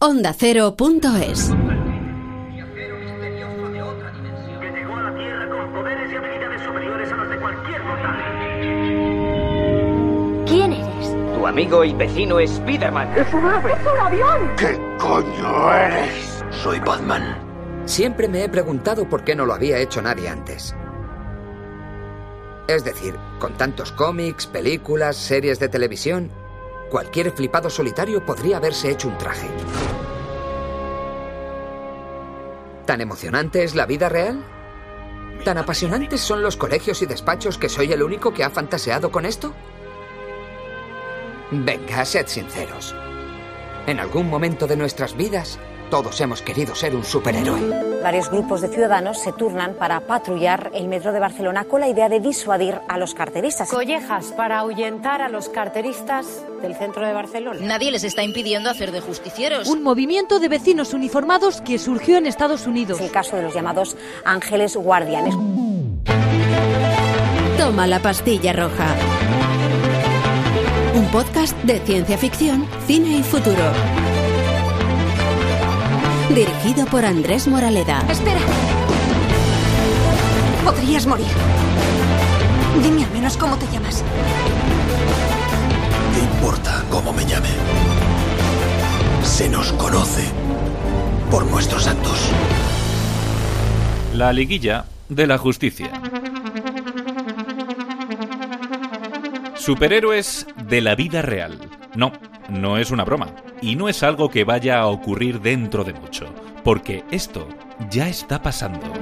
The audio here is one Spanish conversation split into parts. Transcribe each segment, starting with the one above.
OndaCero.es que llegó a la Tierra con poderes y habilidades superiores a los de cualquier mortal. ¿Quién eres? Tu amigo y vecino Spiderman. ¿Qué coño eres? Soy Batman. Siempre me he preguntado por qué no lo había hecho nadie antes. Es decir, con tantos cómics, películas, series de televisión, cualquier flipado solitario podría haberse hecho un traje. ¿Tan emocionante es la vida real? ¿Tan apasionantes son los colegios y despachos que soy el único que ha fantaseado con esto? Venga, sed sinceros. En algún momento de nuestras vidas, todos hemos querido ser un superhéroe. Varios grupos de ciudadanos se turnan para patrullar el metro de Barcelona con la idea de disuadir a los carteristas. Collejas para ahuyentar a los carteristas del centro de Barcelona. Nadie les está impidiendo hacer de justicieros. Un movimiento de vecinos uniformados que surgió en Estados Unidos. Es el caso de los llamados ángeles guardianes. Toma la pastilla roja. Un podcast de ciencia ficción, cine y futuro. Dirigido por Andrés Moraleda. Espera. Podrías morir. Dime al menos cómo te llamas. ¿Qué importa cómo me llame? Se nos conoce por nuestros actos. La liguilla de la justicia. Superhéroes de la vida real. No, no es una broma. Y no es algo que vaya a ocurrir dentro de mucho. Porque esto ya está pasando.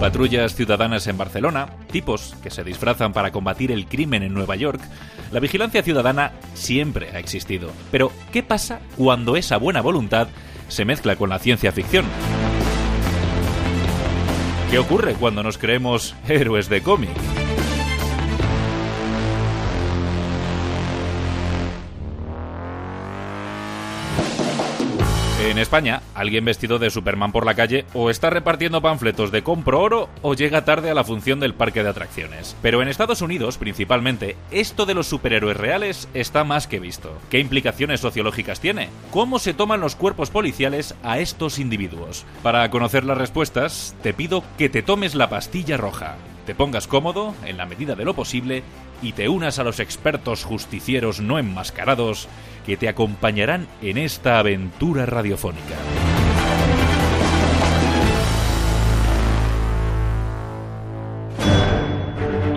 Patrullas ciudadanas en Barcelona, tipos que se disfrazan para combatir el crimen en Nueva York. La vigilancia ciudadana siempre ha existido. Pero, ¿qué pasa cuando esa buena voluntad se mezcla con la ciencia ficción? ¿Qué ocurre cuando nos creemos héroes de cómic? En España, alguien vestido de Superman por la calle o está repartiendo panfletos de compro oro o llega tarde a la función del parque de atracciones. Pero en Estados Unidos, principalmente, esto de los superhéroes reales está más que visto. ¿Qué implicaciones sociológicas tiene? ¿Cómo se toman los cuerpos policiales a estos individuos? Para conocer las respuestas, te pido que te tomes la pastilla roja, te pongas cómodo, en la medida de lo posible, y te unas a los expertos justicieros no enmascarados que te acompañarán en esta aventura radiofónica.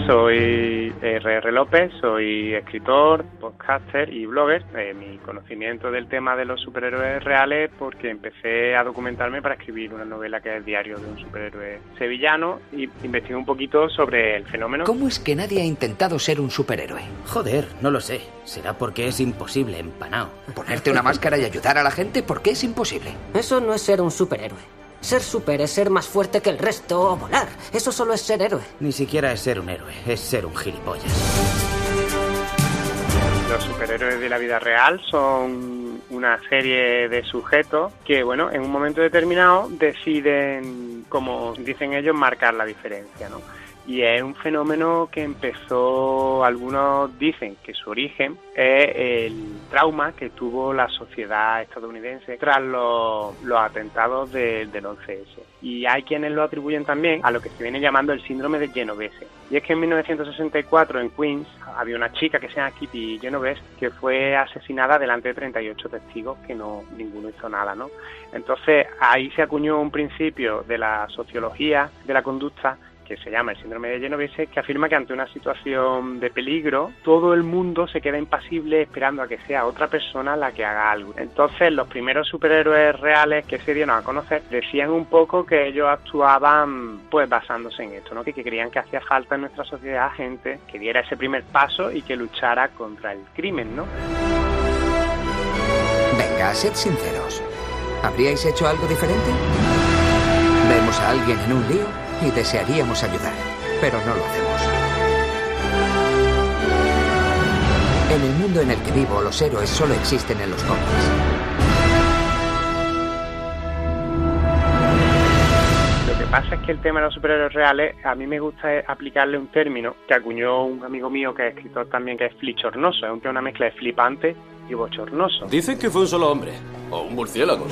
Soy R.R. López, soy escritor, podcaster y blogger. Eh, mi conocimiento del tema de los superhéroes reales porque empecé a documentarme para escribir una novela que es el diario de un superhéroe sevillano y investigué un poquito sobre el fenómeno. ¿Cómo es que nadie ha intentado ser un superhéroe? Joder, no lo sé. Será porque es imposible, empanao. ¿Ponerte una máscara y ayudar a la gente? ¿Por qué es imposible? Eso no es ser un superhéroe. Ser super es ser más fuerte que el resto o volar. Eso solo es ser héroe. Ni siquiera es ser un héroe, es ser un gilipollas. Los superhéroes de la vida real son una serie de sujetos que, bueno, en un momento determinado deciden, como dicen ellos, marcar la diferencia, ¿no? Y es un fenómeno que empezó, algunos dicen que su origen es el trauma que tuvo la sociedad estadounidense tras los, los atentados de- del 11S. Y hay quienes lo atribuyen también a lo que se viene llamando el síndrome de Genovese. Y es que en 1964 en Queens había una chica que se llama Kitty Genovese que fue asesinada delante de 38 testigos que no ninguno hizo nada, ¿no? Entonces ahí se acuñó un principio de la sociología de la conducta que se llama el síndrome de Genovese, que afirma que ante una situación de peligro, todo el mundo se queda impasible esperando a que sea otra persona la que haga algo. Entonces, los primeros superhéroes reales que se dieron a conocer decían un poco que ellos actuaban pues basándose en esto, ¿no? Que, que creían que hacía falta en nuestra sociedad gente que diera ese primer paso y que luchara contra el crimen, ¿no? Venga, sed sinceros. ¿Habríais hecho algo diferente? Vemos a alguien en un lío y desearíamos ayudar, pero no lo hacemos. En el mundo en el que vivo, los héroes solo existen en los cómics. Lo que pasa es que el tema de los superhéroes reales, a mí me gusta aplicarle un término que acuñó un amigo mío que es escritor también, que es flichornoso. Es un- una mezcla de flipante y bochornoso. Dicen que fue un solo hombre. O un murciélago.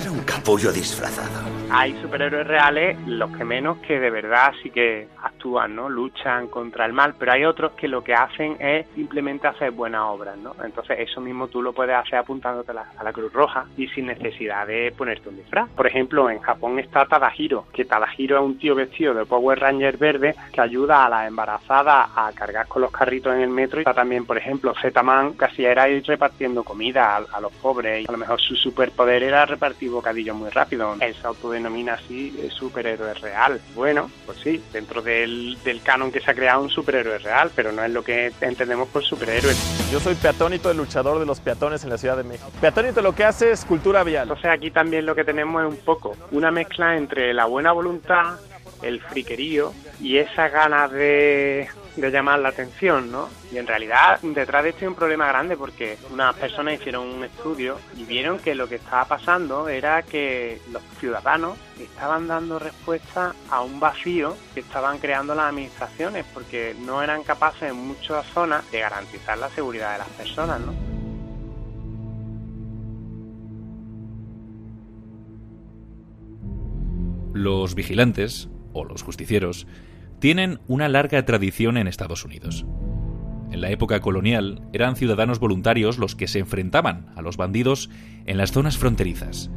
Era un capullo disfrazado. Hay superhéroes reales, los que menos que de verdad sí que actúan, ¿no? Luchan contra el mal, pero hay otros que lo que hacen es simplemente hacer buenas obras, ¿no? Entonces eso mismo tú lo puedes hacer apuntándote a la, a la Cruz Roja y sin necesidad de ponerte un disfraz. Por ejemplo, en Japón está Tadahiro, que Tadahiro es un tío vestido de Power Ranger verde que ayuda a las embarazadas a cargar con los carritos en el metro y está también, por ejemplo, Z-Man, casi era ir repartiendo comida a, a los pobres y a lo mejor su superpoder era repartir bocadillos muy rápido. Él se autodenomina así eh, superhéroe real. Bueno, pues sí, dentro del, del canon que se ha creado un superhéroe real, pero no es lo que entendemos por superhéroe. Yo soy peatónito, el luchador de los peatones en la Ciudad de México. Peatónito lo que hace es cultura vial. Entonces aquí también lo que tenemos es un poco una mezcla entre la buena voluntad, el friquerío y esa ganas de, de llamar la atención, ¿no? Y en realidad detrás de esto hay un problema grande porque unas personas hicieron un estudio y vieron que lo que estaba pasando era que los ciudadanos estaban dando respuesta a un vacío que estaban creando las administraciones porque no eran capaces en muchas zonas de garantizar la seguridad de las personas, ¿no? Los vigilantes, o los justicieros, tienen una larga tradición en Estados Unidos. En la época colonial eran ciudadanos voluntarios los que se enfrentaban a los bandidos en las zonas fronterizas.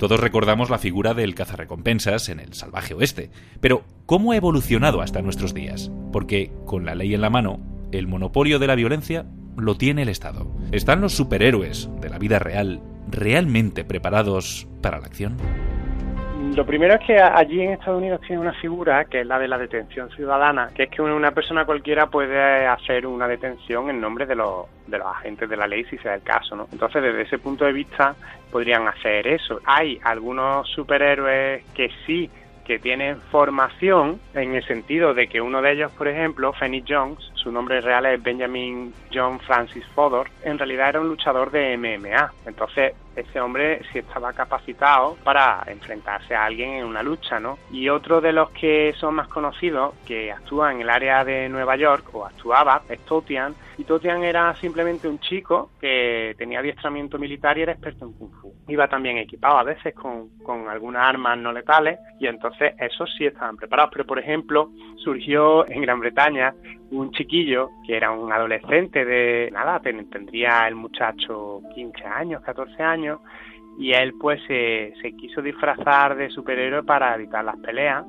Todos recordamos la figura del cazarrecompensas en el salvaje oeste, pero ¿cómo ha evolucionado hasta nuestros días? Porque, con la ley en la mano, el monopolio de la violencia lo tiene el Estado. ¿Están los superhéroes de la vida real realmente preparados para la acción? Lo primero es que allí en Estados Unidos tiene una figura que es la de la detención ciudadana, que es que una persona cualquiera puede hacer una detención en nombre de los, de los agentes de la ley si sea el caso, ¿no? Entonces, desde ese punto de vista, podrían hacer eso. Hay algunos superhéroes que sí que tienen formación en el sentido de que uno de ellos, por ejemplo, Fanny Jones, su nombre real es Benjamin John Francis Fodor, en realidad era un luchador de MMA. Entonces, ese hombre sí estaba capacitado para enfrentarse a alguien en una lucha, ¿no? Y otro de los que son más conocidos, que actúa en el área de Nueva York, o actuaba, es Totian, y Totian era simplemente un chico que tenía adiestramiento militar y era experto en Kung Fu. Iba también equipado a veces con, con algunas armas no letales, y entonces esos sí estaban preparados. Pero, por ejemplo, surgió en Gran Bretaña un chiquillo que era un adolescente de nada, tendría el muchacho 15 años, 14 años, y él pues se, se quiso disfrazar de superhéroe para evitar las peleas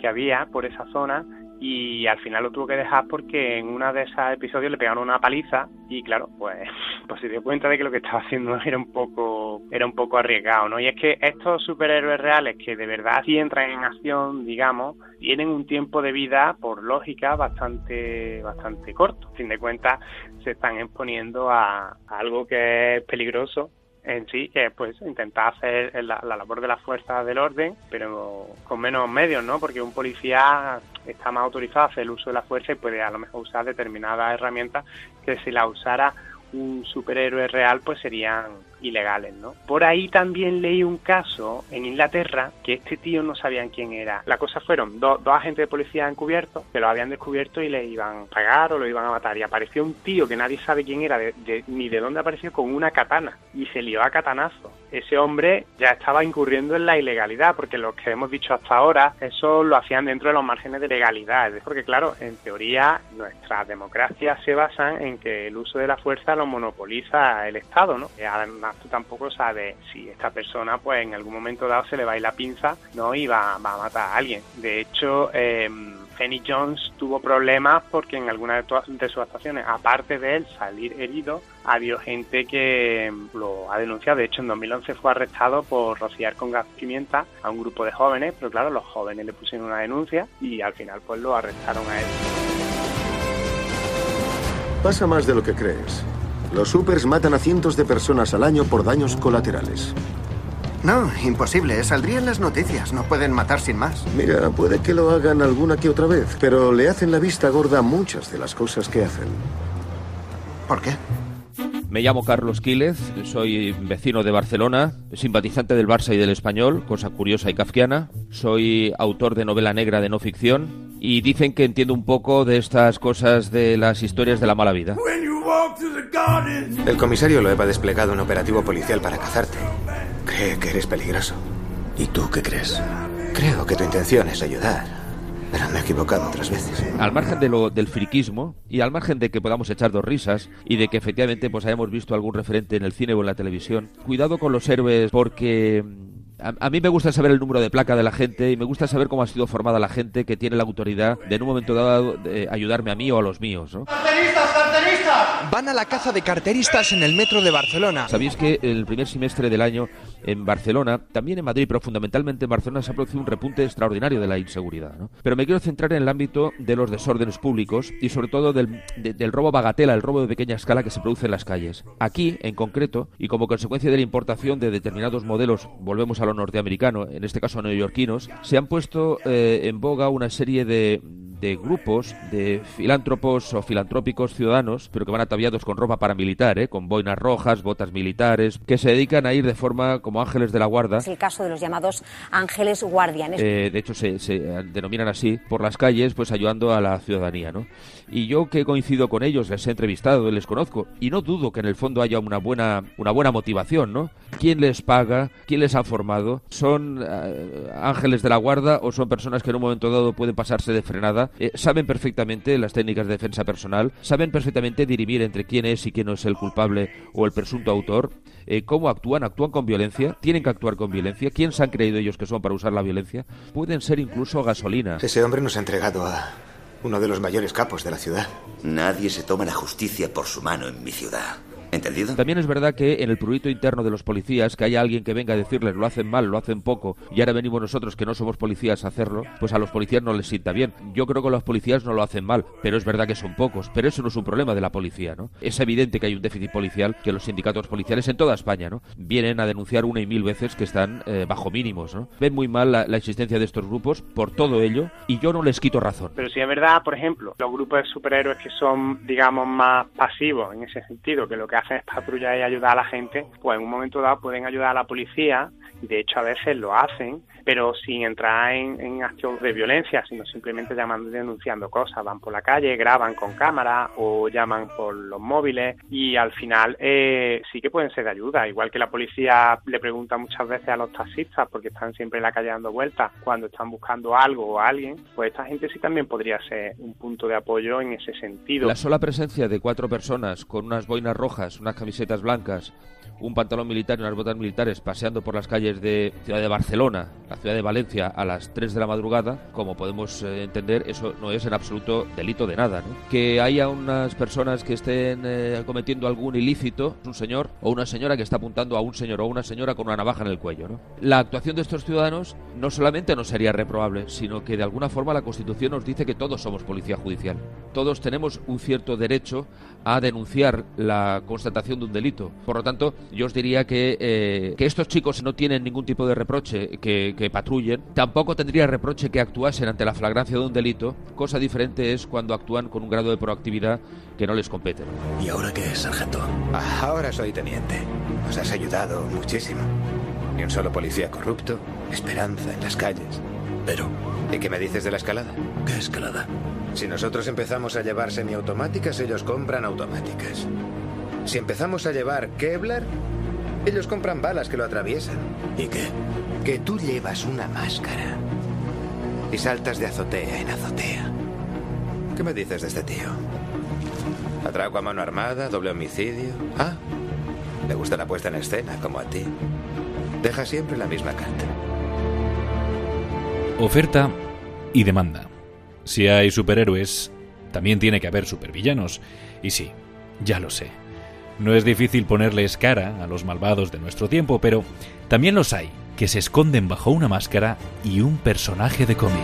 que había por esa zona y al final lo tuvo que dejar porque en uno de esos episodios le pegaron una paliza y claro, pues, pues se dio cuenta de que lo que estaba haciendo era un poco era un poco arriesgado, ¿no? Y es que estos superhéroes reales que de verdad sí entran en acción, digamos, tienen un tiempo de vida por lógica bastante bastante corto. A fin de cuentas se están exponiendo a algo que es peligroso en sí, que es pues intentar hacer la, la, labor de las fuerzas del orden, pero con menos medios, ¿no? Porque un policía está más autorizado a hacer el uso de la fuerza y puede a lo mejor usar determinadas herramientas que si la usara un superhéroe real pues serían ilegales, ¿no? Por ahí también leí un caso en Inglaterra que este tío no sabían quién era. La cosa fueron dos, dos agentes de policía encubiertos que lo habían descubierto y le iban a pagar o lo iban a matar. Y apareció un tío que nadie sabe quién era de, ni de dónde apareció con una katana y se lió a catanazo. Ese hombre ya estaba incurriendo en la ilegalidad porque lo que hemos dicho hasta ahora, eso lo hacían dentro de los márgenes de legalidad. Porque claro, en teoría nuestras democracias se basan en que el uso de la fuerza lo monopoliza el Estado, ¿no? Tú tampoco sabes si esta persona pues en algún momento dado se le va a ir la pinza no y va, a matar a alguien. De hecho eh, Fanny Jones tuvo problemas porque en alguna de, sus actuaciones aparte de él salir herido ha habido gente que lo ha denunciado. De hecho en 2011 fue arrestado por rociar con gas pimienta a un grupo de jóvenes pero claro los jóvenes le pusieron una denuncia y al final pues lo arrestaron a él. Pasa más de lo que crees los supers matan a cientos de personas al año por daños colaterales. No, imposible. Saldrían las noticias. No pueden matar sin más. Mira, puede que lo hagan alguna que otra vez, pero le hacen la vista gorda a muchas de las cosas que hacen. ¿Por qué? Me llamo Carlos Quílez, soy vecino de Barcelona, simpatizante del Barça y del Español, cosa curiosa y kafkiana. Soy autor de novela negra de no ficción y dicen que entiendo un poco de estas cosas de las historias de la mala vida. El comisario Loeb ha desplegado un operativo policial para cazarte. Cree que eres peligroso. ¿Y tú qué crees? Creo que tu intención es ayudar, pero me he equivocado otras veces. Al margen de lo, del friquismo y al margen de que podamos echar dos risas y de que efectivamente pues hayamos visto algún referente en el cine o en la televisión, cuidado con los héroes porque a, mí me gusta saber el número de placa de la gente y me gusta saber cómo ha sido formada la gente que tiene la autoridad de en un momento dado de ayudarme a mí o a los míos. ¿no? ¡Carteristas, carteristas! Van a la caza de carteristas en el metro de Barcelona. Sabéis que el primer semestre del año en Barcelona, también en Madrid, pero fundamentalmente en Barcelona se ha producido un repunte extraordinario de la inseguridad. ¿no? Pero me quiero centrar en el ámbito de los desórdenes públicos y sobre todo del, del robo bagatela, el robo de pequeña escala que se produce en las calles. Aquí, en concreto, y como consecuencia de la importación de determinados modelos, volvemos a lo norteamericano, en este caso neoyorquinos, se han puesto eh, en boga una serie de, de grupos de filántropos o filantrópicos ciudadanos, pero que van ataviados con ropa paramilitar, ¿eh? con boinas rojas, botas militares, que se dedican a ir de forma como ángeles de la guarda. Es el caso de los llamados ángeles guardianes. Eh, de hecho, se, se, denominan así por las calles, pues ayudando a la ciudadanía, ¿no? Y yo que coincido con ellos, les he entrevistado, les conozco, y no dudo que en el fondo haya una buena, una buena motivación, ¿no? ¿Quién les paga? ¿Quién les ha formado? ¿Son uh, ángeles de la guarda o son personas que en un momento dado pueden pasarse de frenada? Eh, saben perfectamente las técnicas de defensa personal, saben perfectamente dirimir entre quién es y quién no es el culpable o el presunto autor, eh, cómo actúan, actúan con violencia, tienen que actuar con violencia, quién se han creído ellos que son para usar la violencia, pueden ser incluso gasolina. Ese hombre nos ha entregado a uno de los mayores capos de la ciudad. Nadie se toma la justicia por su mano en mi ciudad. ¿Entendido? También es verdad que en el prurito interno de los policías, que haya alguien que venga a decirles lo hacen mal, lo hacen poco, y ahora venimos nosotros que no somos policías a hacerlo, pues a los policías no les sienta bien. Yo creo que los policías no lo hacen mal, pero es verdad que son pocos. Pero eso no es un problema de la policía, ¿no? Es evidente que hay un déficit policial, que los sindicatos policiales en toda España, ¿no? Vienen a denunciar una y mil veces que están eh, bajo mínimos, ¿no? Ven muy mal la, la, existencia de estos grupos por todo ello, y yo no les quito razón. Pero si es verdad, por ejemplo, los grupos de superhéroes que son, digamos, más pasivos en ese sentido, que lo que patrullar y ayudar a la gente, pues en un momento dado pueden ayudar a la policía, de hecho a veces lo hacen, pero sin entrar en, en acción de violencia, sino simplemente llamando y denunciando cosas. Van por la calle, graban con cámara o llaman por los móviles y al final eh, sí que pueden ser de ayuda. Igual que la policía le pregunta muchas veces a los taxistas porque están siempre en la calle dando vueltas cuando están buscando algo o alguien, pues esta gente sí también podría ser un punto de apoyo en ese sentido. La sola presencia de cuatro personas con unas boinas rojas, unas camisetas blancas, un pantalón militar y unas botas militares paseando por las calles de ciudad de Barcelona, la ciudad de Valencia a las 3 de la madrugada, como podemos eh, entender, eso no es en absoluto delito de nada. ¿no? Que haya unas personas que estén eh, cometiendo algún ilícito, un señor o una señora que está apuntando a un señor o una señora con una navaja en el cuello. ¿no? La actuación de estos ciudadanos no solamente no sería reprobable, sino que de alguna forma la Constitución nos dice que todos somos policía judicial. Todos tenemos un cierto derecho a denunciar la constatación de un delito. Por lo tanto, yo os diría que, eh, que estos chicos no tienen ningún tipo de reproche que, que, patrullen, tampoco tendría reproche que actuasen ante la flagrancia de un delito, cosa diferente es cuando actúan con un grado de proactividad que no les compete. ¿Y ahora qué es, sargento? Ahora soy teniente. Nos has ayudado muchísimo. Ni un solo policía corrupto, esperanza en las calles. Pero... ¿Y qué me dices de la escalada? ¿Qué escalada? Si nosotros empezamos a llevar semiautomáticas, ellos compran automáticas. Si empezamos a llevar Kevlar, ellos compran balas que lo atraviesan. ¿Y qué? Que tú llevas una máscara y saltas de azotea en azotea. ¿Qué me dices de este tío? Atraco a mano armada, doble homicidio. Ah, le gusta la puesta en escena, como a ti. Deja siempre la misma carta. Oferta y demanda. Si hay superhéroes, también tiene que haber supervillanos. Y sí, ya lo sé. No es difícil ponerles cara a los malvados de nuestro tiempo, pero también los hay que se esconden bajo una máscara y un personaje de cómic.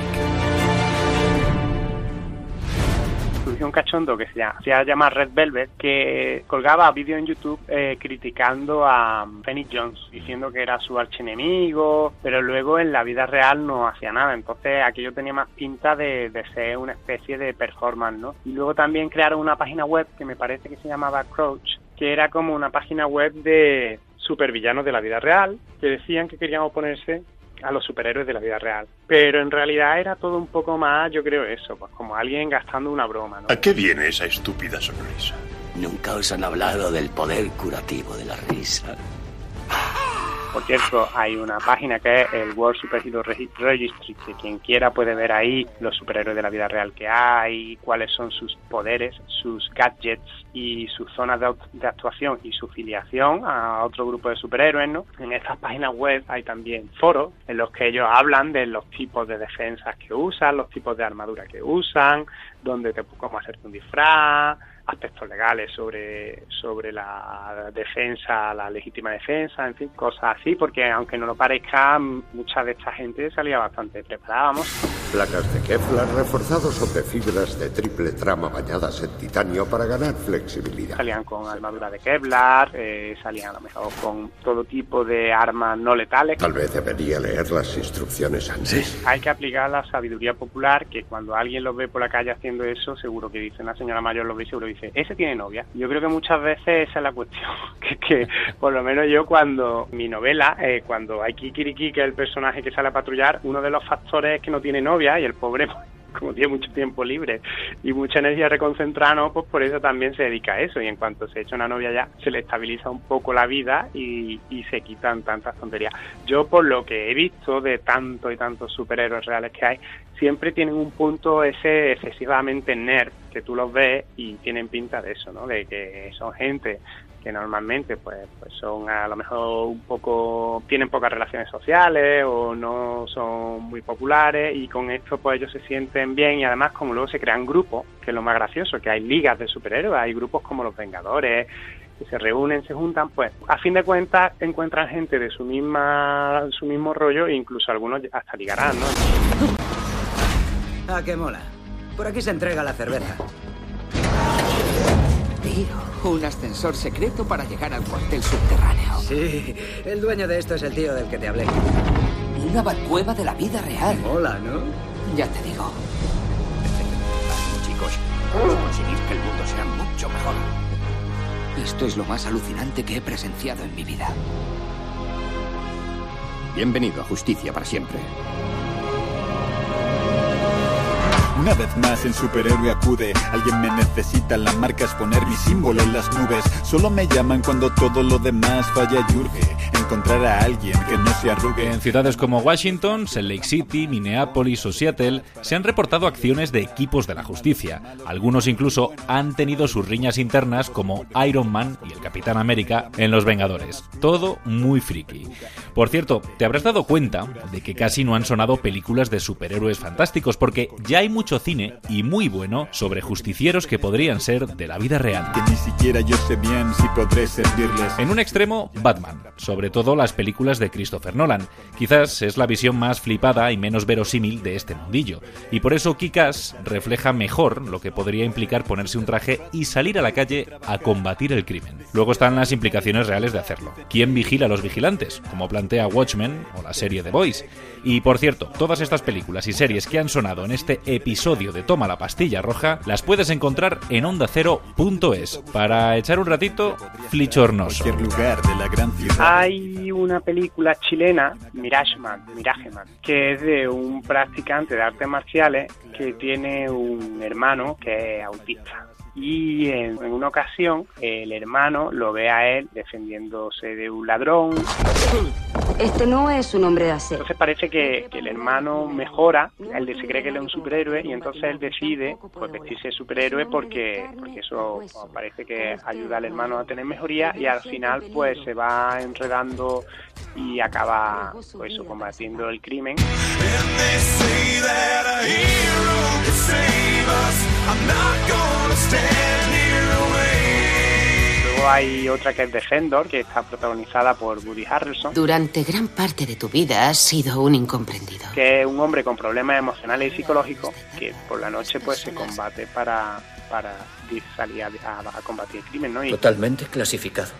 Un cachondo que se hacía llamar Red Velvet que colgaba vídeos en YouTube eh, criticando a Phoenix Jones, diciendo que era su archienemigo, pero luego en la vida real no hacía nada. Entonces aquello tenía más pinta de ser una especie de performance, ¿no? Y luego también crearon una página web que me parece que se llamaba Crouch, que era como una página web de supervillanos de la vida real, que decían que querían oponerse a los superhéroes de la vida real. Pero en realidad era todo un poco más, yo creo eso, pues como alguien gastando una broma. ¿no? ¿A qué viene esa estúpida sonrisa? Nunca os han hablado del poder curativo de la risa. Por cierto, hay una página que es el World Superhero Registry, que quien quiera puede ver ahí los superhéroes de la vida real que hay, cuáles son sus poderes, sus gadgets y sus zonas de, actuación y su filiación a otro grupo de superhéroes, ¿no? En estas páginas web hay también foros en los que ellos hablan de los tipos de defensas que usan, los tipos de armadura que usan, dónde te, cómo hacerte un disfraz, aspectos legales sobre, sobre la defensa, la legítima defensa, en fin, cosas así, porque aunque no lo parezca, mucha de esta gente salía bastante preparada. Placas de Kevlar reforzados sobre fibras de triple trama bañadas en titanio para ganar flexibilidad. Salían con armadura de Kevlar, eh, salían a lo mejor con todo tipo de armas no letales. Tal vez debería leer las instrucciones antes. Hay que aplicar la sabiduría popular, que cuando alguien lo ve por la calle haciendo eso, seguro que dice, una señora mayor lo ve y seguro dice, ese tiene novia. Yo creo que muchas veces esa es la cuestión, que, que por lo menos yo cuando mi novela, eh, cuando hay Kikiriki, que es el personaje que sale a patrullar, uno de los factores es que no tiene novia y el pobre como tiene mucho tiempo libre y mucha energía reconcentrada, pues por eso también se dedica a eso. Y en cuanto se echa una novia ya, se le estabiliza un poco la vida y, y se quitan tantas tonterías. Yo, por lo que he visto de tantos y tantos superhéroes reales que hay, siempre tienen un punto ese excesivamente nerd, que tú los ves y tienen pinta de eso, ¿no? De que son gente que normalmente pues, pues son a lo mejor un poco tienen pocas relaciones sociales o no son muy populares y con esto pues ellos se sienten bien y además como luego se crean grupos que es lo más gracioso que hay ligas de superhéroes hay grupos como los Vengadores que se reúnen se juntan pues a fin de cuentas encuentran gente de su misma su mismo rollo e incluso algunos hasta ligarán no ah qué mola. Por aquí se entrega la cerveza un ascensor secreto para llegar al cuartel subterráneo. Sí, el dueño de esto es el tío del que te hablé. Una cueva de la vida real. Hola, ¿no? Ya te digo. Chicos, vamos a conseguir que el mundo sea mucho mejor. Esto es lo más alucinante que he presenciado en mi vida. Bienvenido a Justicia para siempre. Una vez más el superhéroe acude. Alguien me necesita, la marca es poner mi símbolo en las nubes. Solo me llaman cuando todo lo demás falla y urge. Encontrar a alguien que no se arrugue. En ciudades como Washington, Salt Lake City, Minneapolis o Seattle Se han reportado acciones de equipos de la justicia. Algunos incluso han tenido sus riñas internas como Iron Man y el Capitán América en Los Vengadores. Todo muy friki. Por cierto, te habrás dado cuenta de que casi no han sonado películas de superhéroes fantásticos Porque ya hay mucho cine y muy bueno sobre justicieros que podrían ser de la vida real. Que ni siquiera yo sé bien si podré servirles. En un extremo, Batman, sobre todo las películas de Christopher Nolan. Quizás es la visión más flipada y menos verosímil de este mundillo. Y por eso Kikas refleja mejor lo que podría implicar ponerse un traje y salir a la calle a combatir el crimen. Luego están las implicaciones reales de hacerlo. ¿Quién vigila a los vigilantes? Como plantea Watchmen o la serie The Boys. Y por cierto, todas estas películas y series que han sonado en este episodio de Toma la pastilla roja las puedes encontrar en ondacero.es. Para echar un ratito, flichornoso. lugar de la gran ciudad. Hay una película chilena, Mirageman, Mirageman, que es de un practicante de artes marciales que tiene un hermano que es autista y en, en, una ocasión el hermano lo ve a él defendiéndose de un ladrón. Este no es un hombre de hacer. Entonces parece que, que el hermano mejora, él se cree que él es un superhéroe y entonces él decide pues vestirse de superhéroe porque, porque eso pues, parece que ayuda al hermano a tener mejoría y al final pues se va enredando y acaba pues eso, combatiendo el crimen. Luego hay otra que es de Hendor, que está protagonizada por Woody Harrelson. Durante gran parte de tu vida has sido un incomprendido. Que es un hombre con problemas emocionales y psicológicos que por la noche pues se combate para, para salir a, a, a combatir el crimen, ¿no? Y Totalmente clasificado.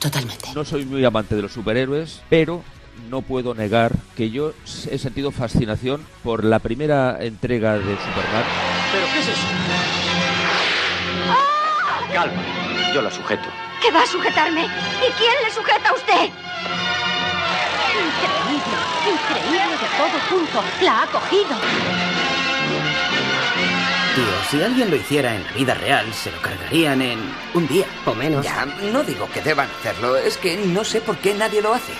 Totalmente. No soy muy amante de los superhéroes, pero no puedo negar que yo he sentido fascinación por la primera entrega de Superman. ¿Pero qué es eso? Calma, yo la sujeto. ¿Qué va a sujetarme? ¿Y quién le sujeta a usted? Increíble, increíble de todo junto. La ha cogido. Tío, si alguien lo hiciera en la vida real, se lo cargarían en un día o menos. Ya, no digo que deban hacerlo, es que no sé por qué nadie lo hace.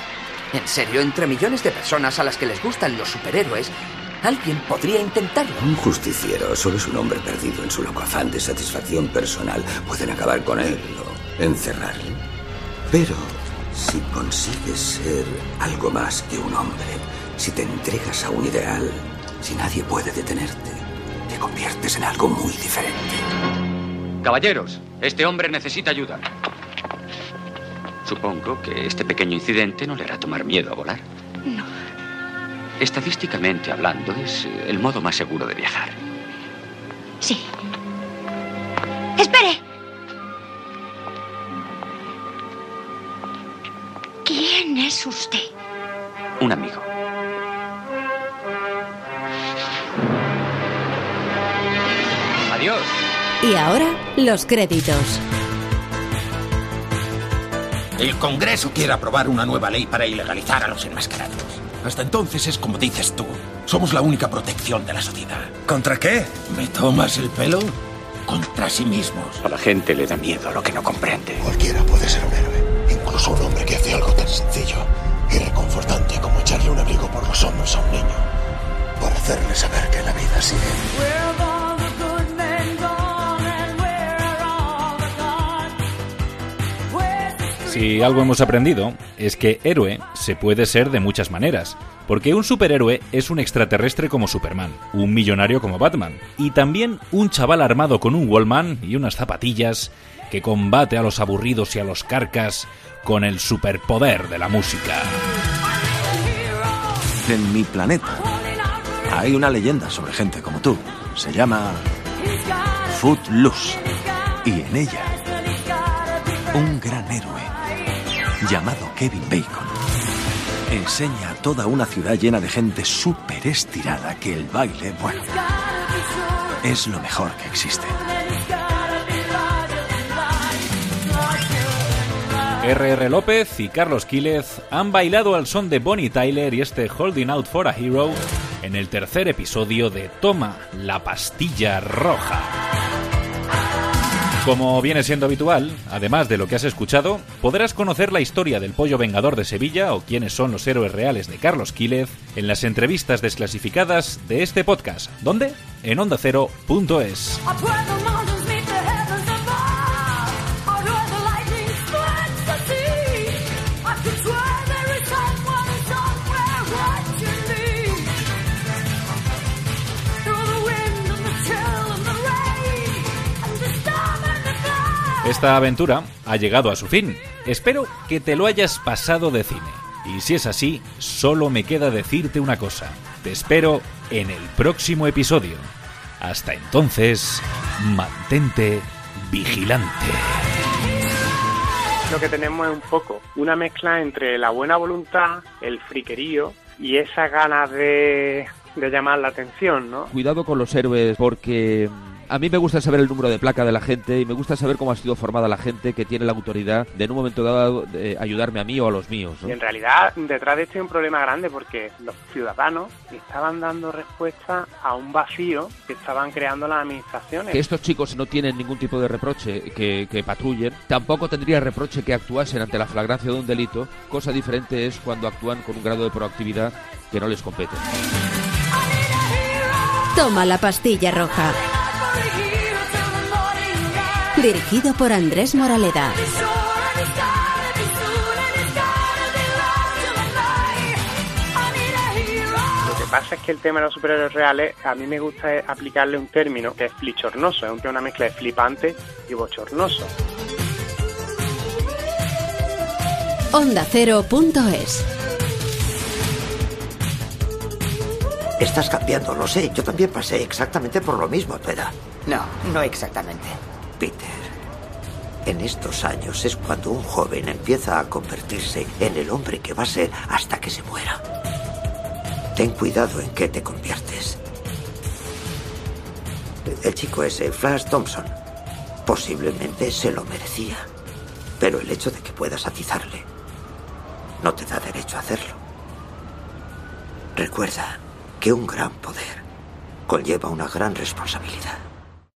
En serio, entre millones de personas a las que les gustan los superhéroes, alguien podría intentarlo. Un justiciero solo es un hombre perdido en su loco afán de satisfacción personal. Pueden acabar con él o encerrarle. Pero si consigues ser algo más que un hombre, si te entregas a un ideal, si nadie puede detenerte, te conviertes en algo muy diferente. Caballeros, este hombre necesita ayuda. Supongo que este pequeño incidente no le hará tomar miedo a volar. Estadísticamente hablando, es eh, el modo más seguro de viajar. Sí. ¡Espere! ¿Quién es usted? Un amigo. Adiós. Y ahora, los créditos. El Congreso quiere aprobar una nueva ley para ilegalizar a los enmascarados. Hasta entonces es como dices tú. Somos la única protección de la sociedad. ¿Contra qué? ¿Me tomas el pelo? Contra sí mismos. A la gente le da miedo lo que no comprende. Cualquiera puede ser un héroe, incluso un hombre que hace algo tan sencillo y reconfortante como echarle un abrigo por los hombros a un niño, por hacerle saber que la vida sigue. Si algo hemos aprendido es que héroe se puede ser de muchas maneras, porque un superhéroe es un extraterrestre como Superman, un millonario como Batman, y también un chaval armado con un Wallman y unas zapatillas que combate a los aburridos y a los carcas con el superpoder de la música. En mi planeta hay una leyenda sobre gente como tú. Se llama Footloose. Y en ella, un gran héroe llamado Kevin Bacon enseña a toda una ciudad llena de gente súper estirada que el baile, bueno, es lo mejor que existe. R.R. López y Carlos Quílez han bailado al son de Bonnie Tyler y este Holding Out for a Hero en el tercer episodio de Toma la pastilla roja. Como viene siendo habitual, además de lo que has escuchado, podrás conocer la historia del pollo vengador de Sevilla o quiénes son los héroes reales de Carlos Quílez en las entrevistas desclasificadas de este podcast. ¿Dónde? En ondacero.es. Esta aventura ha llegado a su fin. Espero que te lo hayas pasado de cine. Y si es así, solo me queda decirte una cosa. Te espero en el próximo episodio. Hasta entonces, mantente vigilante. Lo que tenemos es un poco una mezcla entre la buena voluntad, el friquerío y esas ganas de, de llamar la atención, ¿no? Cuidado con los héroes porque a mí me gusta saber el número de placa de la gente y me gusta saber cómo ha sido formada la gente que tiene la autoridad de en un momento dado de ayudarme a mí o a los míos. ¿no? Y en realidad detrás de esto hay un problema grande porque los ciudadanos estaban dando respuesta a un vacío que estaban creando las administraciones. Que estos chicos no tienen ningún tipo de reproche que, que patrullen, tampoco tendría reproche que actuasen ante la flagrancia de un delito, cosa diferente es cuando actúan con un grado de proactividad que no les compete. Toma la pastilla roja. Dirigido por Andrés Moraleda. Lo que pasa es que el tema de los superhéroes reales, a mí me gusta aplicarle un término que es flichornoso, es una mezcla de flipante y bochornoso. Ondacero.es Estás cambiando, lo sé. Yo también pasé exactamente por lo mismo a tu edad. No, no exactamente. Peter, en estos años es cuando un joven empieza a convertirse en el hombre que va a ser hasta que se muera. Ten cuidado en qué te conviertes. El chico ese, Flash Thompson, posiblemente se lo merecía. Pero el hecho de que puedas atizarle no te da derecho a hacerlo. Recuerda que un gran poder conlleva una gran responsabilidad.